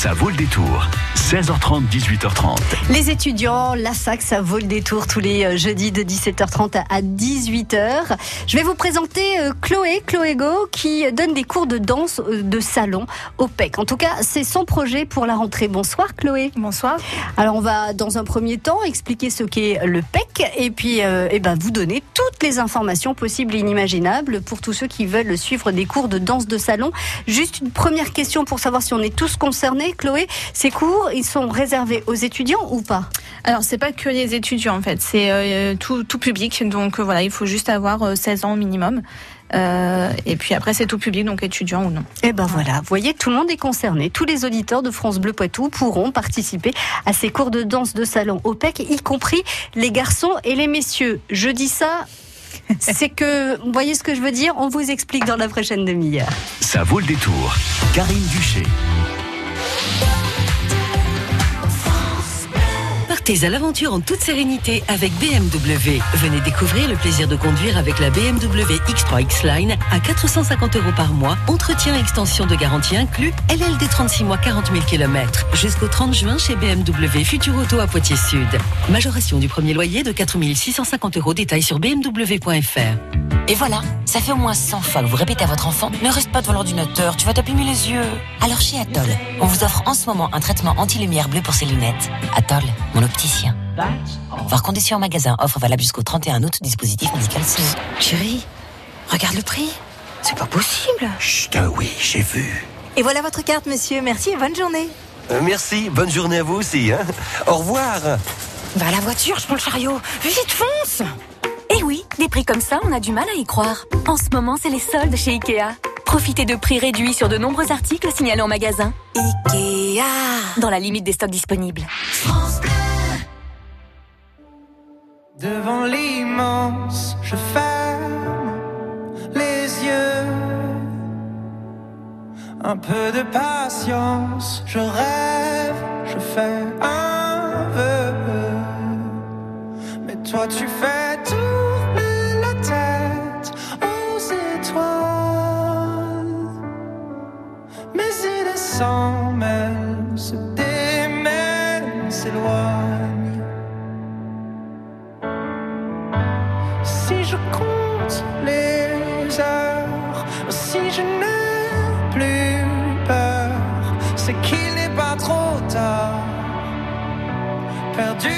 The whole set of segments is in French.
Ça vaut le détour. 16h30, 18h30. Les étudiants, la SAC, ça vaut le détour tous les euh, jeudis de 17h30 à 18h. Je vais vous présenter euh, Chloé, Chloé Go, qui donne des cours de danse euh, de salon au PEC. En tout cas, c'est son projet pour la rentrée. Bonsoir Chloé. Bonsoir. Alors on va dans un premier temps expliquer ce qu'est le PEC et puis eh ben, vous donner toutes les informations possibles et inimaginables pour tous ceux qui veulent suivre des cours de danse de salon. Juste une première question pour savoir si on est tous concernés. Chloé, ces cours, ils sont réservés aux étudiants ou pas? Alors, c'est pas que les étudiants, en fait. C'est euh, tout, public. Donc, euh, voilà, il faut juste avoir 16 euh, ans au minimum. et puis après, c'est tout public, donc étudiant ou non. Et eh ben voilà, vous voyez, tout le monde est concerné. Tous les auditeurs de France Bleu Poitou pourront participer à ces cours de danse de salon OPEC, y compris les garçons et les messieurs. Je dis ça c'est que, vous voyez ce que je veux dire? On vous explique dans la prochaine demi-heure. Ça vaut le détour. Karine Duché. À l'aventure en toute sérénité avec BMW. Venez découvrir le plaisir de conduire avec la BMW X3 X-Line à 450 euros par mois, entretien et extension de garantie inclus, LLD 36 mois 40 000 km. Jusqu'au 30 juin chez BMW Futur Auto à Poitiers Sud. Majoration du premier loyer de 4 650 euros. Détails sur bmw.fr. Et voilà, ça fait au moins 100 fois que vous répétez à votre enfant Ne reste pas devant l'ordinateur, tu vas t'abîmer les yeux. Alors chez Atoll, on vous offre en ce moment un traitement anti-lumière bleue pour ses lunettes. Atoll, mon opticien. Voir conditions en magasin, offre valable jusqu'au 31 août, dispositif médical C. Chérie, regarde le prix. C'est pas possible. Chut, euh, oui, j'ai vu. Et voilà votre carte, monsieur. Merci et bonne journée. Euh, merci, bonne journée à vous aussi. Hein. Au revoir. Va à la voiture, je prends le chariot. Vite, fonce eh oui, des prix comme ça, on a du mal à y croire. En ce moment, c'est les soldes chez Ikea. Profitez de prix réduits sur de nombreux articles signalés en magasin. Ikea Dans la limite des stocks disponibles. Devant l'immense, je ferme les yeux. Un peu de patience, je rêve, je fais un vœu. Mais toi tu fais tout. s'en mêle, je n'ai plus peur, c'est qu'il n'est pas trop tard, perdu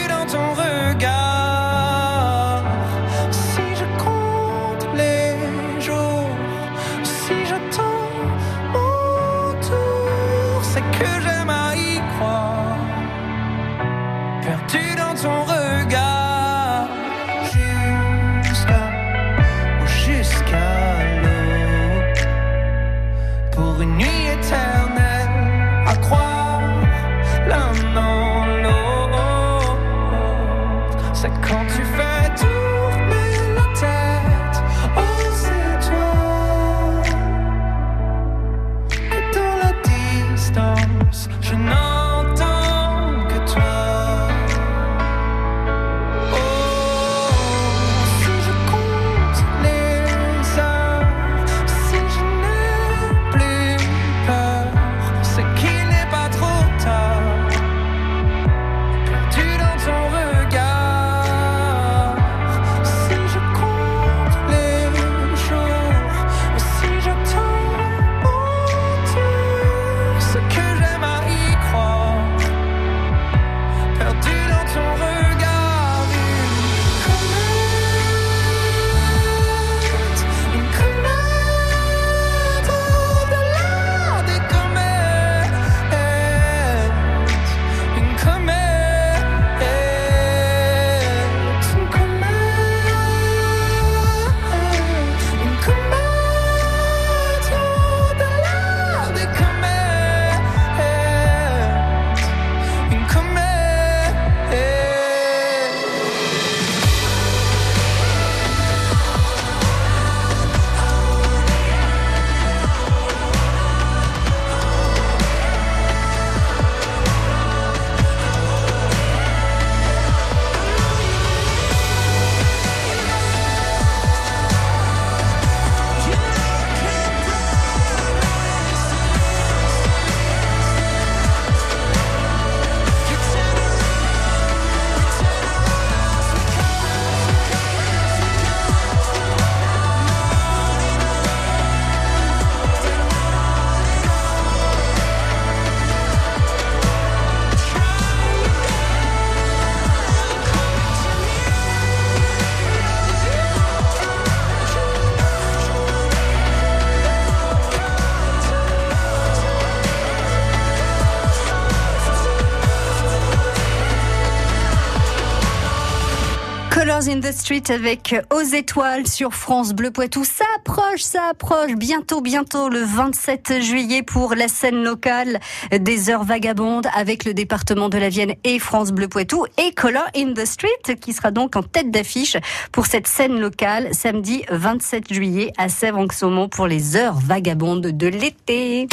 in the Street avec Aux étoiles sur France Bleu Poitou. Ça approche, ça approche. Bientôt, bientôt, le 27 juillet pour la scène locale des heures vagabondes avec le département de la Vienne et France Bleu Poitou et Color in the Street qui sera donc en tête d'affiche pour cette scène locale samedi 27 juillet à Sèvres-en-Saumon pour les heures vagabondes de l'été.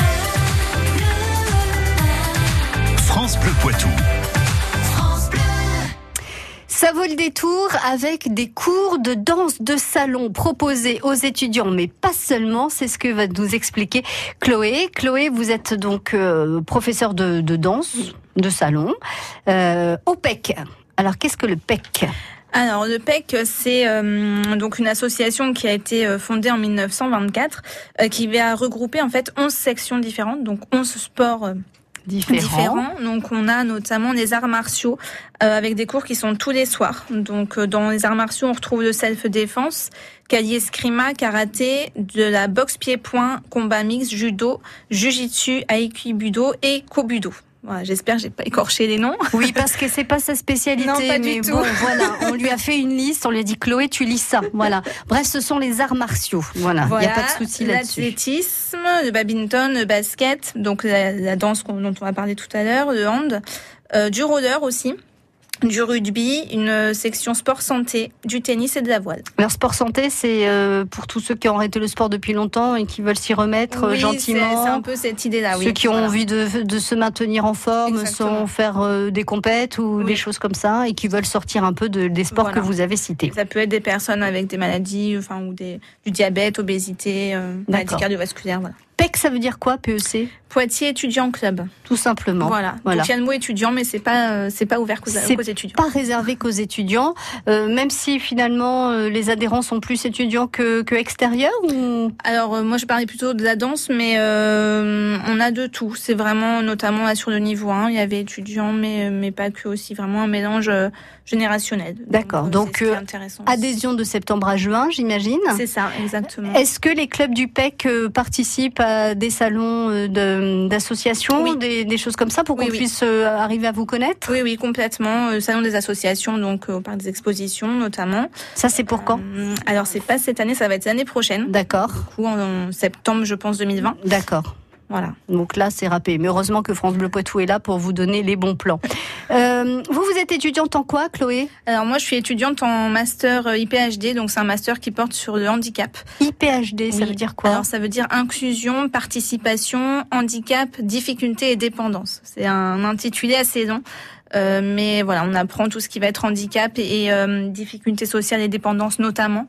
France Bleu Poitou. Ça vaut le détour avec des cours de danse de salon proposés aux étudiants, mais pas seulement. C'est ce que va nous expliquer Chloé. Chloé, vous êtes donc euh, professeur de, danse de salon euh, au PEC. Alors, qu'est-ce que le PEC alors le PEC, c'est euh, donc une association qui a été euh, fondée en 1924, euh, qui va regrouper en fait 11 sections différentes, donc 11 sports différents. Donc on a notamment les arts martiaux euh, avec des cours qui sont tous les soirs. Donc euh, dans les arts martiaux, on retrouve le self-défense, calier eskrima, karaté, de la boxe pied-point, combat mix, judo, jujitsu, aikibudo et kobudo. Voilà, J'espère que j'ai pas écorché les noms. Oui, parce que c'est pas sa spécialité. Non, pas du mais tout. bon, voilà, on lui a fait une liste, on lui a dit Chloé, tu lis ça. Voilà. Bref, ce sont les arts martiaux. Voilà, il n'y a pas de souci là-dessus. L'athlétisme, le badminton, le basket, donc la, la danse dont on a parlé tout à l'heure, le hand, euh, du roller aussi, du rugby, une section sport santé, du tennis et de la voile. Alors, sport santé, c'est euh, pour tous ceux qui ont arrêté le sport depuis longtemps et qui veulent s'y remettre euh, Oui, gentiment. c'est- un peu cette idée-là, oui. Ceux qui ont envie de, de se maintenir en forme Exactement. sans faire euh, des compètes ou Oui. des choses comme ça et qui veulent sortir un peu de, des sports Voilà. que vous avez cités. Ça peut être des personnes avec des maladies, enfin, ou des, du diabète, obésité, euh, maladie D'accord. cardiovasculaire, voilà. PEC, ça veut dire quoi, PEC Poitiers étudiant club. Tout simplement. Voilà. Voilà. Donc il y a le mot étudiant, mais c'est pas, euh, c'est pas ouvert qu'aux C'est qu'aux étudiants. Pas réservé qu'aux étudiants, euh, même si finalement euh, les adhérents sont plus étudiants que, que extérieurs ou... Alors euh, moi je parlais plutôt de la danse, mais euh, on a de tout. C'est vraiment notamment là sur le niveau 1, il y avait étudiants, mais mais pas que aussi. Vraiment un mélange euh, générationnel. D'accord. euh, Donc, euh. Adhésion de septembre à juin, j'imagine. C'est ça, exactement. Est-ce que les clubs du PEC euh, participent à des salons de- d'associations, Oui. des, des choses comme ça, pour qu'on Oui, puisse arriver à vous connaître? Oui, oui, complètement. Salon des associations, donc au parc des expositions notamment. Ça, c'est pour quand? Alors c'est pas cette année, ça va être l'année prochaine. D'accord, Du coup en, en septembre, je pense 2020. d'accord. Voilà. Donc là, c'est râpé. Mais heureusement que France Bleu Poitou est là pour vous donner les bons plans. Euh, vous, vous êtes étudiante en quoi, Chloé Alors moi, je suis étudiante en master euh, IPHD, donc c'est un master qui porte sur le handicap. IPHD, ça veut dire quoi Alors ça veut dire inclusion, participation, handicap, difficulté et dépendance. C'est un intitulé assez long. Euh, mais voilà, on apprend tout ce qui va être handicap et, et, euh, difficulté sociale et dépendance notamment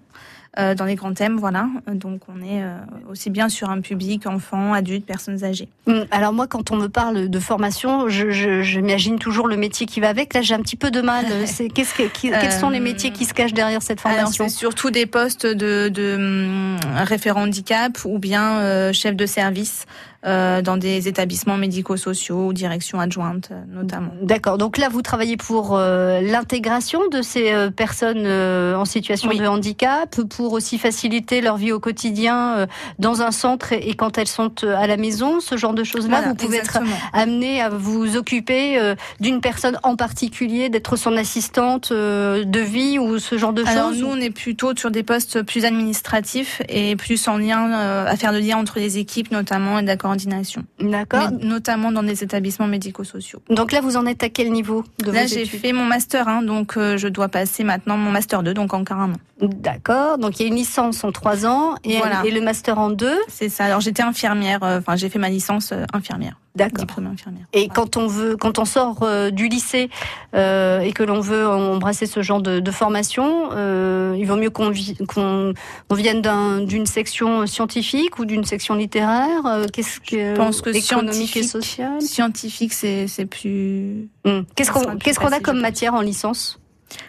euh, dans les grands thèmes. Voilà, donc on est euh, aussi bien sur un public enfants, adultes, personnes âgées. Hum, Alors moi, quand on me parle de formation, je- je- j'imagine toujours le métier qui va avec. Là, j'ai un petit peu de mal. C'est qu'est-ce que, qui- quels sont les Euh, métiers qui se cachent derrière cette Alors formation? c'est surtout des postes de, de hum, référent handicap ou bien euh, chef de service euh, dans des établissements médico-sociaux ou direction adjointe euh, notamment. D'accord. Donc là, vous travaillez pour euh, l'intégration de ces euh, personnes en situation Oui. de handicap, pour aussi faciliter leur vie au quotidien dans un centre et, et quand elles sont à la maison, ce genre de choses-là. Voilà, vous pouvez être amené à vous occuper d'une personne en particulier, d'être son assistante de vie ou ce genre de Alors choses. nous, on est plutôt sur des postes plus administratifs et plus en lien à faire le lien entre les équipes notamment et la coordination, D'accord. Notamment dans des établissements médico-sociaux. Donc là, vous en êtes à quel niveau de Là, j'ai fait mon master 1, donc euh, je dois passer maintenant mon master 2, donc encore un an. D'accord. Donc il y a une licence en trois ans et, Voilà. et le master en deux. C'est ça. Alors j'étais infirmière, euh, enfin j'ai fait ma licence euh, infirmière, D'accord. diplômée infirmière. Et quand on veut, quand on sort euh, du lycée euh, et que l'on veut embrasser ce genre de, de formation, euh, il vaut mieux qu'on vi- on vienne d'un- d'une section scientifique ou d'une section littéraire. euh, Qu'est-ce que Je pense que économique et scientifique- sociale? Scientifique, c'est c'est plus. Hum. Qu'est-ce qu'on qu'est-ce qu'on a comme matière en licence?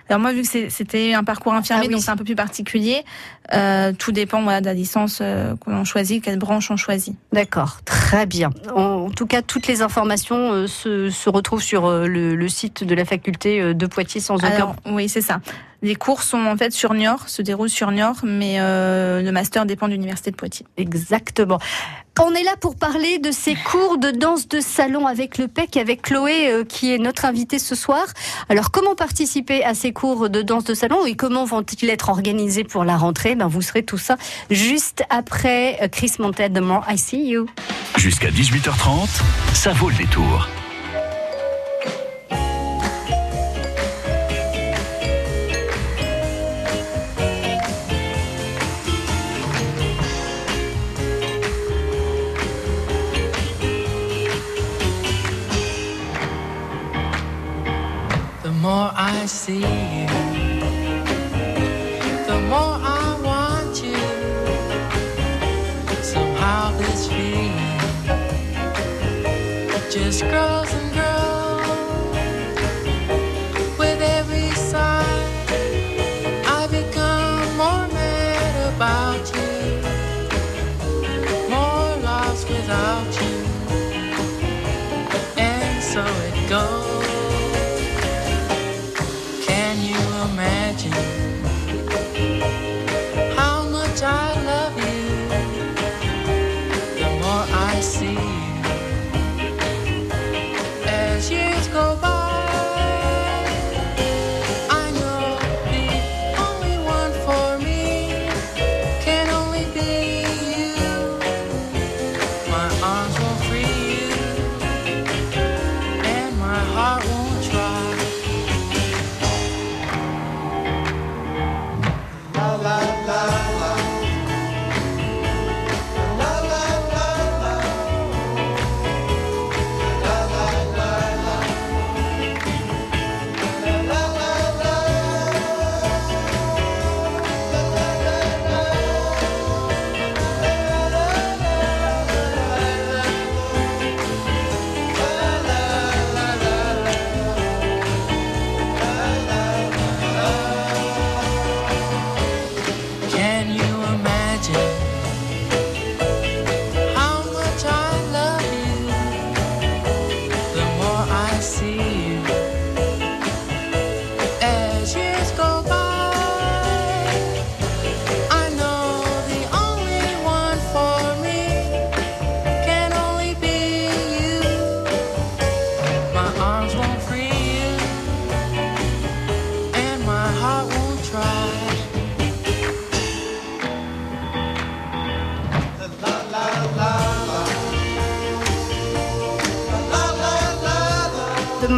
Alors moi, vu que c'était un parcours infirmier, Ah oui. donc c'est un peu plus particulier, euh, tout dépend voilà, de la licence euh, qu'on choisit, quelle branche on choisit. D'accord, très bien. En, en tout cas, toutes les informations euh, se, se retrouvent sur euh, le, le site de la faculté euh, de Poitiers sans aucun. Alors oui, c'est ça. Les cours sont en fait sur Niort, se déroulent sur Niort, mais euh, le master dépend de l'université de Poitiers. Exactement. On est là pour parler de ces cours de danse de salon avec le PEC, avec Chloé euh, qui est notre invitée ce soir. Alors comment participer à ces cours de danse de salon et comment vont-ils être organisés pour la rentrée? Ben, Vous serez tout ça juste après euh, Chris Montel de More I See You. Jusqu'à 18h30, ça vaut le détour.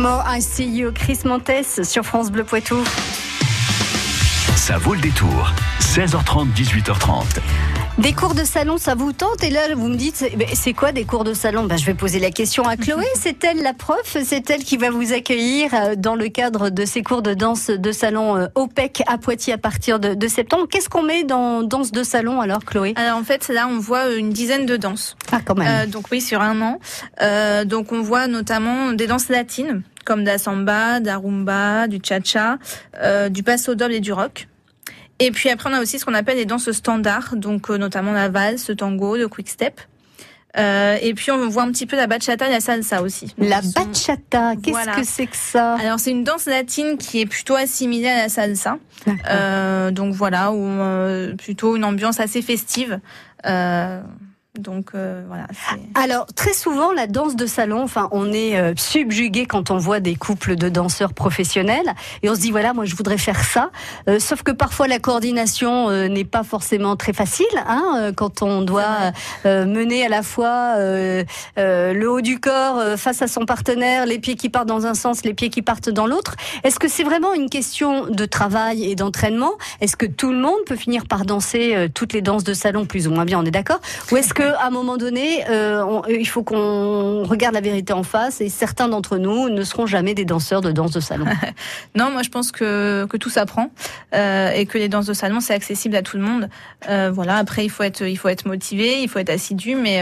More I See You, Chris Montes sur France Bleu Poitou. Ça vaut le détour. 16h30, 18h30. Des cours de salon, ça vous tente Et là, vous me dites, c'est- c'est quoi des cours de salon? Ben, Je vais poser la question à Chloé. C'est elle la prof? C'est elle qui va vous accueillir euh, dans le cadre de ces cours de danse de salon euh, OPEC à Poitiers à partir de, de septembre. Qu'est-ce qu'on met dans danse de salon alors, Chloé? Alors en fait, là, on voit une dizaine de danses. Ah, quand même. Euh, donc oui, sur un an. Euh, donc on voit notamment des danses latines, comme de la samba, de la rumba, du cha-cha, euh, du passo doble et du rock. Et puis après, on a aussi ce qu'on appelle les danses standards, donc euh, notamment la valse, le tango, le quick step. Euh, et puis on voit un petit peu la bachata et la salsa aussi. Donc, La bachata, qu'est-ce Voilà. que c'est que ça? Alors c'est une danse latine qui est plutôt assimilée à la salsa. Euh, donc voilà, où, euh, plutôt une ambiance assez festive. Euh, donc euh, voilà. Alors, très souvent, la danse de salon, enfin, on est euh, subjugué quand on voit des couples de danseurs professionnels et on se dit, voilà, moi, je voudrais faire ça. Euh, sauf que parfois, la coordination euh, n'est pas forcément très facile, hein, euh, quand on doit euh, mener à la fois euh, euh, le haut du corps euh, face à son partenaire, les pieds qui partent dans un sens, les pieds qui partent dans l'autre. Est-ce que c'est vraiment une question de travail et d'entraînement? Est-ce que tout le monde peut finir par danser euh, toutes les danses de salon plus ou moins bien On est d'accord? Ou est-ce que à un moment donné, euh, on- il faut qu'on regarde la vérité en face et certains d'entre nous ne seront jamais des danseurs de danse de salon Non, moi je pense que, que tout s'apprend euh, et que les danses de salon c'est accessible à tout le monde. Euh, voilà. Après, il faut être il faut être motivé, il faut être assidu, mais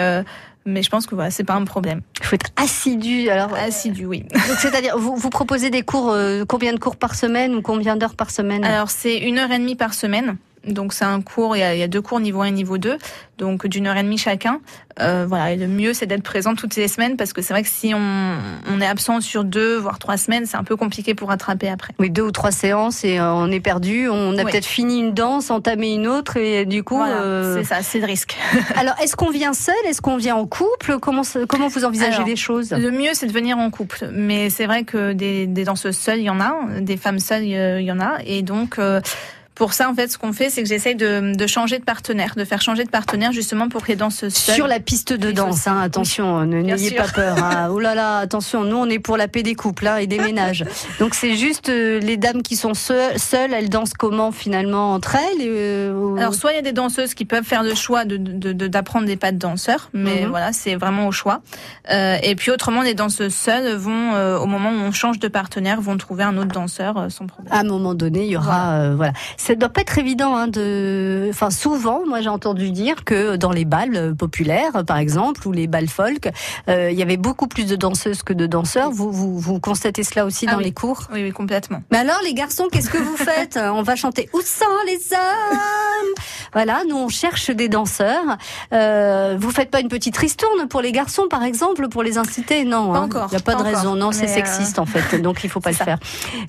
mais je pense que voilà, c'est pas un problème. Il faut être assidu. Alors, Assidu, oui. donc, c'est-à-dire, vous, vous proposez des cours, euh, combien de cours par semaine ou combien d'heures par semaine? Alors c'est une heure et demie par semaine. Donc c'est un cours, il y, a, il y a deux cours niveau 1 et niveau 2, donc d'une heure et demie chacun. Euh, voilà, et le mieux c'est d'être présent toutes les semaines parce que c'est vrai que si on, on est absent sur deux voire trois semaines, c'est un peu compliqué pour rattraper après. Oui, deux ou trois séances et euh, on est perdu. On a Oui. peut-être fini une danse, entamé une autre et du coup. Voilà, euh, c'est ça, c'est le risque. Alors, est-ce qu'on vient seul? Est-ce qu'on vient en couple? Comment comment vous envisagez Alors, les choses? Le mieux, c'est de venir en couple. Mais c'est vrai que des, des danseuses seules, il y en a. Des femmes seules, euh, il y en a. Et donc, euh, pour ça, en fait, ce qu'on fait, c'est que j'essaye de, de changer de partenaire, de faire changer de partenaire justement pour que les danseuses seules... Sur la piste de danse, hein, attention, ne- Bien n'ayez pas peur. Hein. Oh là là, attention, nous on est pour la paix des couples hein, et des ménages. Donc c'est juste euh, les dames qui sont seules, seules, elles dansent comment finalement entre elles euh, ou- Alors, soit il y a des danseuses qui peuvent faire le choix de, de- de- d'apprendre des pas de danseurs, mais Mhm. voilà, c'est vraiment au choix. Euh, et puis autrement, les danseuses seules vont, euh, au moment où on change de partenaire, vont trouver un autre danseur euh, sans problème. à un moment donné, il y aura, euh, voilà. Ça doit pas être évident, hein, de, enfin, souvent, moi, j'ai entendu dire que dans les balles euh, populaires, par exemple, ou les balles folk, euh, il y avait beaucoup plus de danseuses que de danseurs. Vous, vous, vous constatez cela aussi Ah dans oui. les cours? Oui, oui, complètement. Mais alors, les garçons, qu'est-ce que vous faites? On va chanter Où sont les hommes? Voilà, nous on cherche des danseurs. Euh, vous faites pas une petite ristourne pour les garçons, par exemple, pour les inciter? Non, Pas hein. encore, Il n'y a pas, pas de raison. Non, c'est euh, sexiste en fait, donc il faut pas le ça. faire.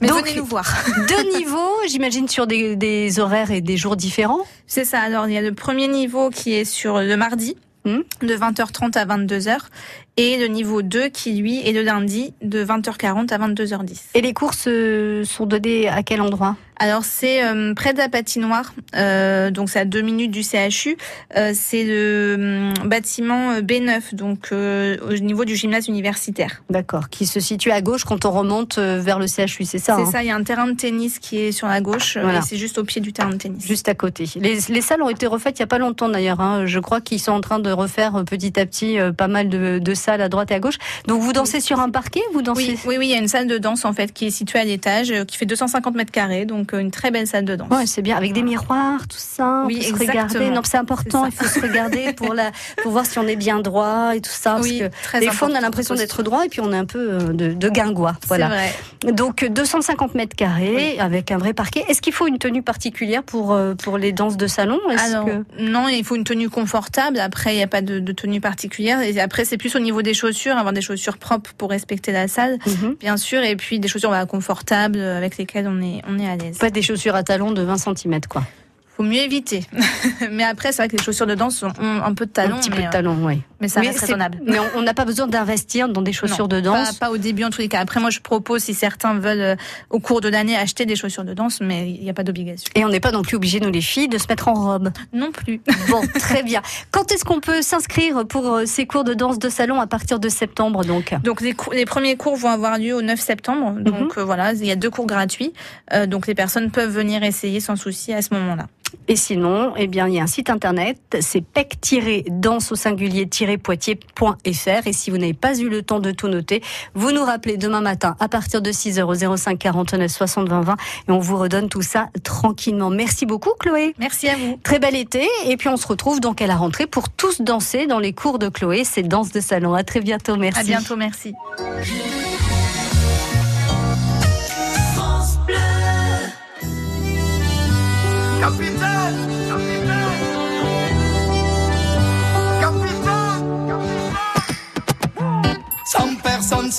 Mais donc, venez nous voir. deux niveaux, j'imagine, sur des, des horaires et des jours différents. C'est ça. Alors, il y a le premier niveau qui est sur le mardi, Hmm. de 20h30 à 22h, et le niveau 2 qui, lui, est le lundi, de 20h40 à 22h10. Et les courses euh, sont donnés à quel endroit? Alors, c'est euh, près de la patinoire, euh, donc c'est à deux minutes du CHU. Euh, c'est le hum, bâtiment euh, B9, donc au niveau du gymnase universitaire. D'accord, qui se situe à gauche quand on remonte vers le CHU, c'est ça c'est hein? ça, il y a un terrain de tennis qui est sur la gauche, Voilà. et c'est juste au pied du terrain de tennis. Juste à côté. Les, les salles ont été refaites il y a pas longtemps d'ailleurs. hein. Je crois qu'ils sont en train de refaire petit à petit pas mal de, de salles à droite et à gauche. Donc vous dansez sur un parquet Vous dansez Oui, oui, oui, il y a une salle de danse en fait qui est située à l'étage, euh, qui fait 250 mètres carrés, donc euh, une très belle salle de danse. Ouais, c'est bien avec des miroirs, tout ça. Oui, on peut se regarder. Non, c'est important. Il faut se regarder pour la, pour voir si on est bien droit et tout ça. Parce Oui, que très des fois, on a l'impression d'être droit et puis on est un peu euh, de, de guingois. Voilà. vrai. Donc 250 mètres carrés avec un vrai parquet. Est-ce qu'il faut une tenue particulière pour pour les danses de salon? Alors, que- non, il faut une tenue confortable. Après, il n'y a pas de, de tenue particulière. Et après, c'est plus au niveau des chaussures, avoir des chaussures propres pour respecter la salle, Mhm. bien sûr. Et puis des chaussures confortables euh, avec lesquelles on est, on est à l'aise. Pas des chaussures à talons de 20 cm quoi. Faut mieux éviter. mais après, c'est vrai que les chaussures de danse ont un peu de talons, un petit mais, peu de euh, talons, oui. mais ça Mais reste raisonnable. Mais on- n'a pas besoin d'investir dans des chaussures Non, de danse. Pas, pas au début en tous les cas. Après, moi, je propose si certains veulent euh, au cours de l'année acheter des chaussures de danse, mais il n'y a pas d'obligation. Et on n'est pas non plus obligé, nous les filles, de se mettre en robe. Non plus. Bon, très bien. Quand est-ce qu'on peut s'inscrire pour euh, ces cours de danse de salon à partir de septembre donc? Donc les, cours- les premiers cours vont avoir lieu au 9 septembre. Mhm. Donc euh, voilà, il y a deux cours gratuits. Euh, donc les personnes peuvent venir essayer sans souci à ce moment-là. Et sinon, eh bien, il y a un site internet, c'est pec-danse au singulier-poitiers.fr. Et si vous n'avez pas eu le temps de tout noter, vous nous rappelez demain matin à partir de 6h au 05 49 60 20 20 et on vous redonne tout ça tranquillement. Merci beaucoup, Chloé. Merci à vous. Très bel été. Et puis on se retrouve donc à la rentrée pour tous danser dans les cours de Chloé. C'est danse de salon. À très bientôt. Merci. À bientôt, merci.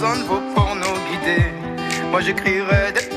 Besoin de vous pour nous guider. Moi j'écrirai des